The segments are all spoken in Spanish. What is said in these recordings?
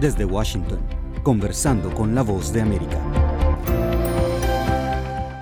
Desde Washington, conversando con la voz de América.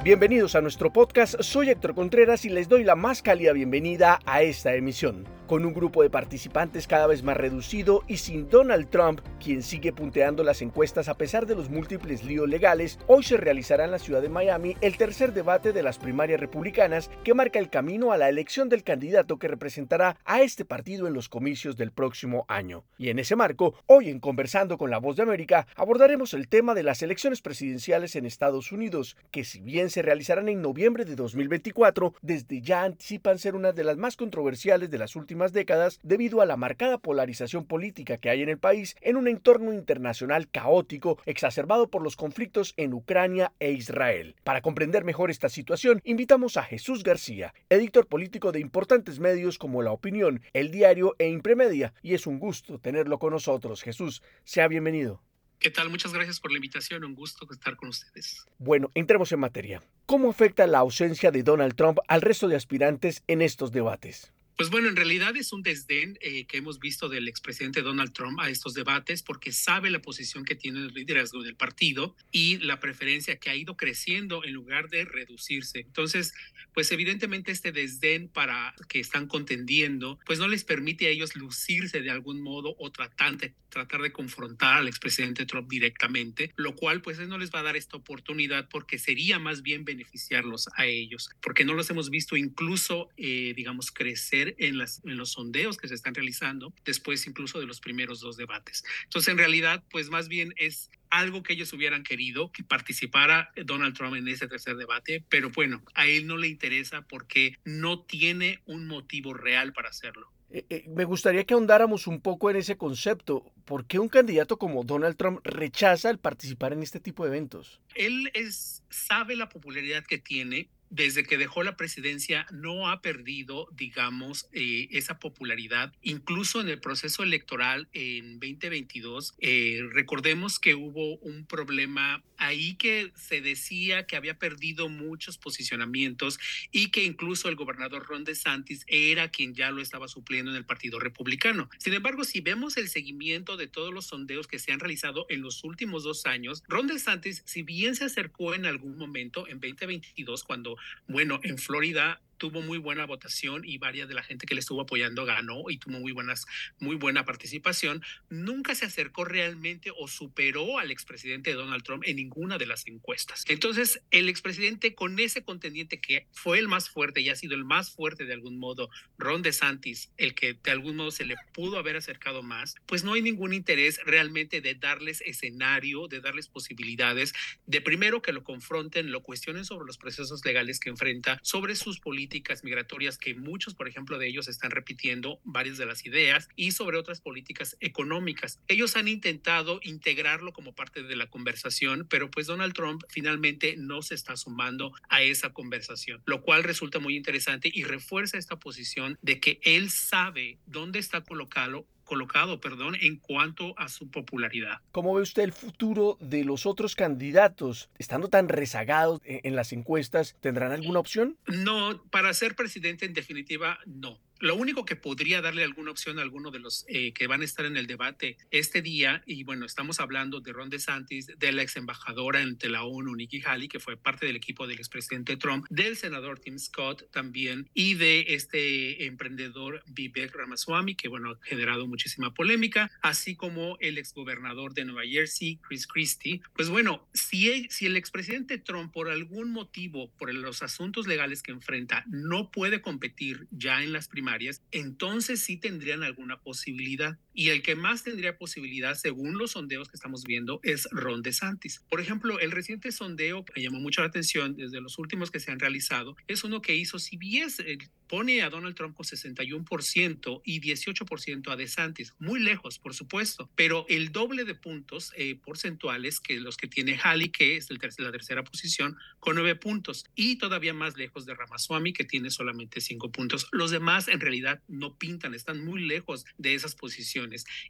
Bienvenidos a nuestro podcast, soy Héctor Contreras y les doy la más cálida bienvenida a esta emisión. Con un grupo de participantes cada vez más reducido y sin Donald Trump, quien sigue punteando las encuestas a pesar de los múltiples líos legales, hoy se realizará en la ciudad de Miami el tercer debate de las primarias republicanas que marca el camino a la elección del candidato que representará a este partido en los comicios del próximo año. Y en ese marco, hoy en Conversando con la Voz de América abordaremos el tema de las elecciones presidenciales en Estados Unidos, que si bien se realizarán en noviembre de 2024, desde ya anticipan ser una de las más controversiales de las últimas décadas debido a la marcada polarización política que hay en el país en un entorno internacional caótico exacerbado por los conflictos en Ucrania e Israel. Para comprender mejor esta situación, invitamos a Jesús García, editor político de importantes medios como La Opinión, El Diario e Impremedia, y es un gusto tenerlo con nosotros. Jesús, sea bienvenido. ¿Qué tal? Muchas gracias por la invitación. Un gusto estar con ustedes. Bueno, entremos en materia. ¿Cómo afecta la ausencia de Donald Trump al resto de aspirantes en estos debates? Pues bueno, en realidad es un desdén eh, que hemos visto del expresidente Donald Trump a estos debates porque sabe la posición que tiene el liderazgo del partido y la preferencia que ha ido creciendo en lugar de reducirse. Entonces, pues evidentemente este desdén para que están contendiendo, pues no les permite a ellos lucirse de algún modo o tratar de, tratar de confrontar al expresidente Trump directamente, lo cual pues no les va a dar esta oportunidad porque sería más bien beneficiarlos a ellos, porque no los hemos visto incluso, eh, digamos, crecer en, las, en los sondeos que se están realizando después incluso de los primeros dos debates. Entonces, en realidad, pues más bien es algo que ellos hubieran querido que participara Donald Trump en ese tercer debate, pero bueno, a él no le interesa porque no tiene un motivo real para hacerlo. Eh, eh, me gustaría que ahondáramos un poco en ese concepto. ¿Por qué un candidato como Donald Trump rechaza el participar en este tipo de eventos? Él es, sabe la popularidad que tiene, desde que dejó la presidencia no ha perdido, digamos, eh, esa popularidad. Incluso en el proceso electoral en 2022, eh, recordemos que hubo un problema ahí que se decía que había perdido muchos posicionamientos y que incluso el gobernador Ron DeSantis era quien ya lo estaba supliendo en el Partido Republicano. Sin embargo, si vemos el seguimiento de todos los sondeos que se han realizado en los últimos dos años, Ron DeSantis, si bien se acercó en algún momento en 2022, cuando, bueno, en Florida tuvo muy buena votación y varias de la gente que le estuvo apoyando ganó y tuvo muy buenas muy buena participación, nunca se acercó realmente o superó al expresidente Donald Trump en ninguna de las encuestas. Entonces, el expresidente con ese contendiente que fue el más fuerte y ha sido el más fuerte de algún modo, Ron DeSantis, el que de algún modo se le pudo haber acercado más, pues no hay ningún interés realmente de darles escenario, de darles posibilidades de primero que lo confronten, lo cuestionen sobre los procesos legales que enfrenta, sobre sus políticas políticas migratorias que muchos, por ejemplo, de ellos están repitiendo varias de las ideas y sobre otras políticas económicas. Ellos han intentado integrarlo como parte de la conversación, pero pues Donald Trump finalmente no se está sumando a esa conversación, lo cual resulta muy interesante y refuerza esta posición de que él sabe dónde está colocado colocado, perdón, en cuanto a su popularidad. ¿Cómo ve usted el futuro de los otros candidatos? Estando tan rezagados e-, en las encuestas, ¿tendrán alguna opción? No, para ser presidente en definitiva, no. Lo único que podría darle alguna opción a alguno de los eh, que van a estar en el debate este día, y bueno, estamos hablando de Ron DeSantis, de la ex embajadora ante la ONU, Nikki Haley, que fue parte del equipo del expresidente Trump, del senador Tim Scott también, y de este emprendedor Vivek Ramaswamy, que bueno, ha generado muchísima polémica, así como el exgobernador de Nueva Jersey, Chris Christie. Pues bueno, si, si el expresidente Trump, por algún motivo, por los asuntos legales que enfrenta, no puede competir ya en las primeras entonces sí tendrían alguna posibilidad. Y el que más tendría posibilidad, según los sondeos que estamos viendo, es Ron DeSantis. Por ejemplo, el reciente sondeo que llamó mucho la atención desde los últimos que se han realizado es uno que hizo CBS, pone a Donald Trump con 61% y 18% a DeSantis, muy lejos, por supuesto, pero el doble de puntos eh, porcentuales que los que tiene Haley, que es el la tercera posición, con nueve puntos, y todavía más lejos de Ramaswamy, que tiene solamente cinco puntos. Los demás en realidad no pintan, están muy lejos de esas posiciones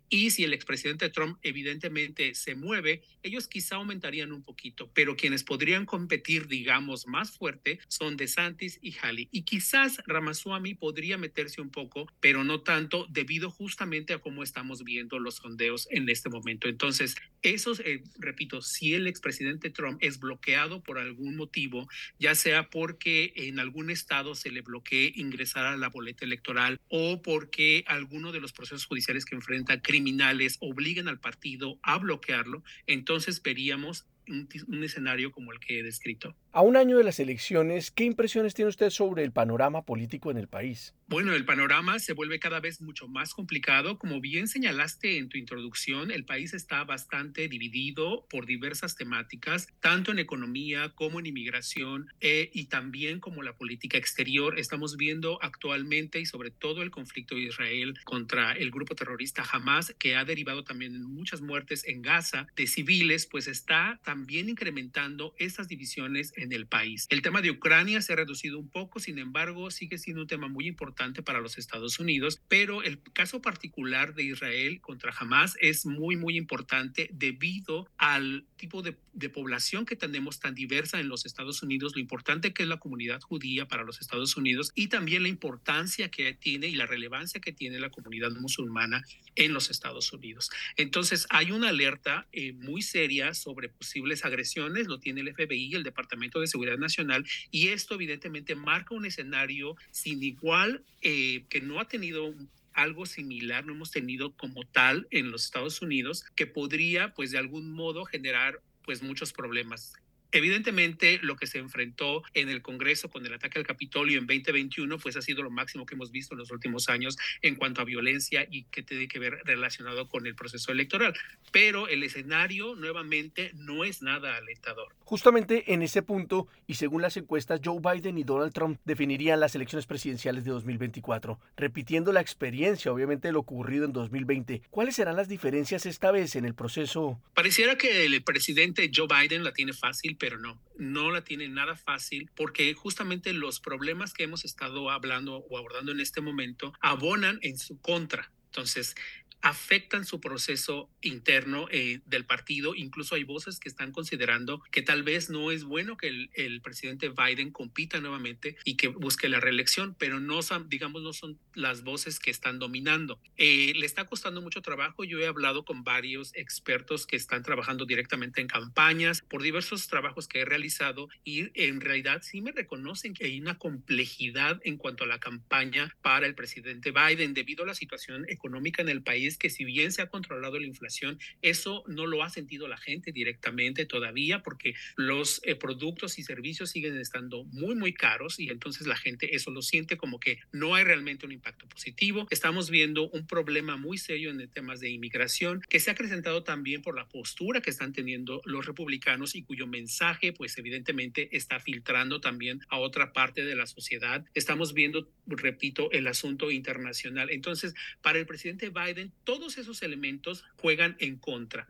Y si el expresidente Trump evidentemente se mueve, ellos quizá aumentarían un poquito, pero quienes podrían competir, digamos, más fuerte son DeSantis y Haley. Y quizás Ramaswamy podría meterse un poco, pero no tanto debido justamente a cómo estamos viendo los sondeos en este momento. Entonces, eso, eh, repito, si el expresidente Trump es bloqueado por algún motivo, ya sea porque en algún estado se le bloquee ingresar a la boleta electoral o porque alguno de los procesos judiciales que enfrenta criminales obliguen al partido a bloquearlo, entonces veríamos un, escenario como el que he descrito. A un año de las elecciones, ¿qué impresiones tiene usted sobre el panorama político en el país? Bueno, el panorama se vuelve cada vez mucho más complicado. Como bien señalaste en tu introducción, el país está bastante dividido por diversas temáticas, tanto en economía como en inmigración eh, y también como la política exterior. Estamos viendo actualmente y sobre todo el conflicto de Israel contra el grupo terrorista Hamas, que ha derivado también en muchas muertes en Gaza de civiles, pues está también también incrementando estas divisiones en el país. El tema de Ucrania se ha reducido un poco, sin embargo, sigue siendo un tema muy importante para los Estados Unidos, pero el caso particular de Israel contra Hamas es muy, muy importante debido al tipo de, de población que tenemos tan diversa en los Estados Unidos, lo importante que es la comunidad judía para los Estados Unidos y también la importancia que tiene y la relevancia que tiene la comunidad musulmana en los Estados Unidos. Entonces, hay una alerta eh, muy seria sobre posibles agresiones, lo tiene el FBI, el Departamento de Seguridad Nacional, y esto evidentemente marca un escenario sin igual eh, que no ha tenido algo similar no hemos tenido como tal en los Estados Unidos que podría pues de algún modo generar pues muchos problemas Evidentemente, lo que se enfrentó en el Congreso con el ataque al Capitolio en 2021, pues ha sido lo máximo que hemos visto en los últimos años en cuanto a violencia y que tiene que ver relacionado con el proceso electoral. Pero el escenario, nuevamente, no es nada alentador. Justamente en ese punto, y según las encuestas, Joe Biden y Donald Trump definirían las elecciones presidenciales de 2024, repitiendo la experiencia, obviamente, de lo ocurrido en 2020. ¿Cuáles serán las diferencias esta vez en el proceso? Pareciera que el presidente Joe Biden la tiene fácil pero no, no la tiene nada fácil porque justamente los problemas que hemos estado hablando o abordando en este momento abonan en su contra. Entonces, afectan su proceso interno eh, del partido. Incluso hay voces que están considerando que tal vez no es bueno que el, presidente Biden compita nuevamente y que busque la reelección, pero no son, digamos, no son las voces que están dominando. Eh, le está costando mucho trabajo. Yo he hablado con varios expertos que están trabajando directamente en campañas por diversos trabajos que he realizado y en realidad sí me reconocen que hay una complejidad en cuanto a la campaña para el presidente Biden debido a la situación económica en el país es que si bien se ha controlado la inflación, eso no lo ha sentido la gente directamente todavía porque los eh, productos y servicios siguen estando muy, muy caros y entonces la gente eso lo siente como que no hay realmente un impacto positivo. Estamos viendo un problema muy serio en temas de inmigración que se ha acrecentado también por la postura que están teniendo los republicanos y cuyo mensaje pues evidentemente está filtrando también a otra parte de la sociedad. Estamos viendo, repito, el asunto internacional. Entonces, para el presidente Biden, todos esos elementos juegan en contra.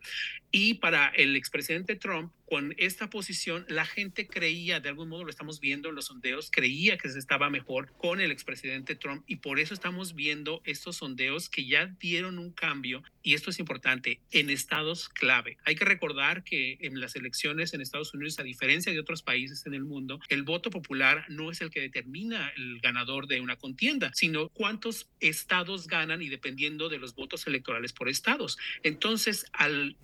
Y para el expresidente Trump, con esta posición, la gente creía, de algún modo lo estamos viendo en los sondeos, creía que se estaba mejor con el expresidente Trump y por eso estamos viendo estos sondeos que ya dieron un cambio y esto es importante, en estados clave. Hay que recordar que en las elecciones en Estados Unidos, a diferencia de otros países en el mundo, el voto popular no es el que determina el ganador de una contienda, sino cuántos estados ganan y dependiendo de los votos electorales por estados. Entonces, al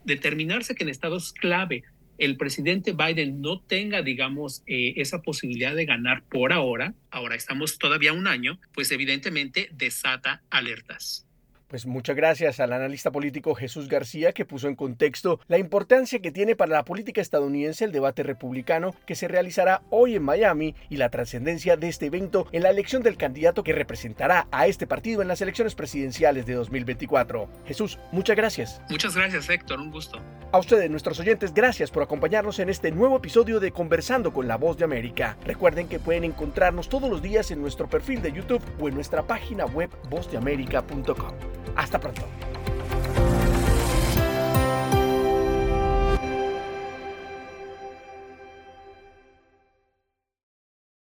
determinarse que en estados clave el presidente Biden no tenga, digamos, eh, esa posibilidad de ganar por ahora, ahora estamos todavía un año, pues evidentemente desata alertas. Pues muchas gracias al analista político Jesús García que puso en contexto la importancia que tiene para la política estadounidense el debate republicano que se realizará hoy en Miami y la trascendencia de este evento en la elección del candidato que representará a este partido en las elecciones presidenciales de 2024. Jesús, muchas gracias. Muchas gracias Héctor, un gusto. A ustedes, nuestros oyentes, gracias por acompañarnos en este nuevo episodio de Conversando con la Voz de América. Recuerden que pueden encontrarnos todos los días en nuestro perfil de YouTube o en nuestra página web vozdeamerica.com. Hasta pronto.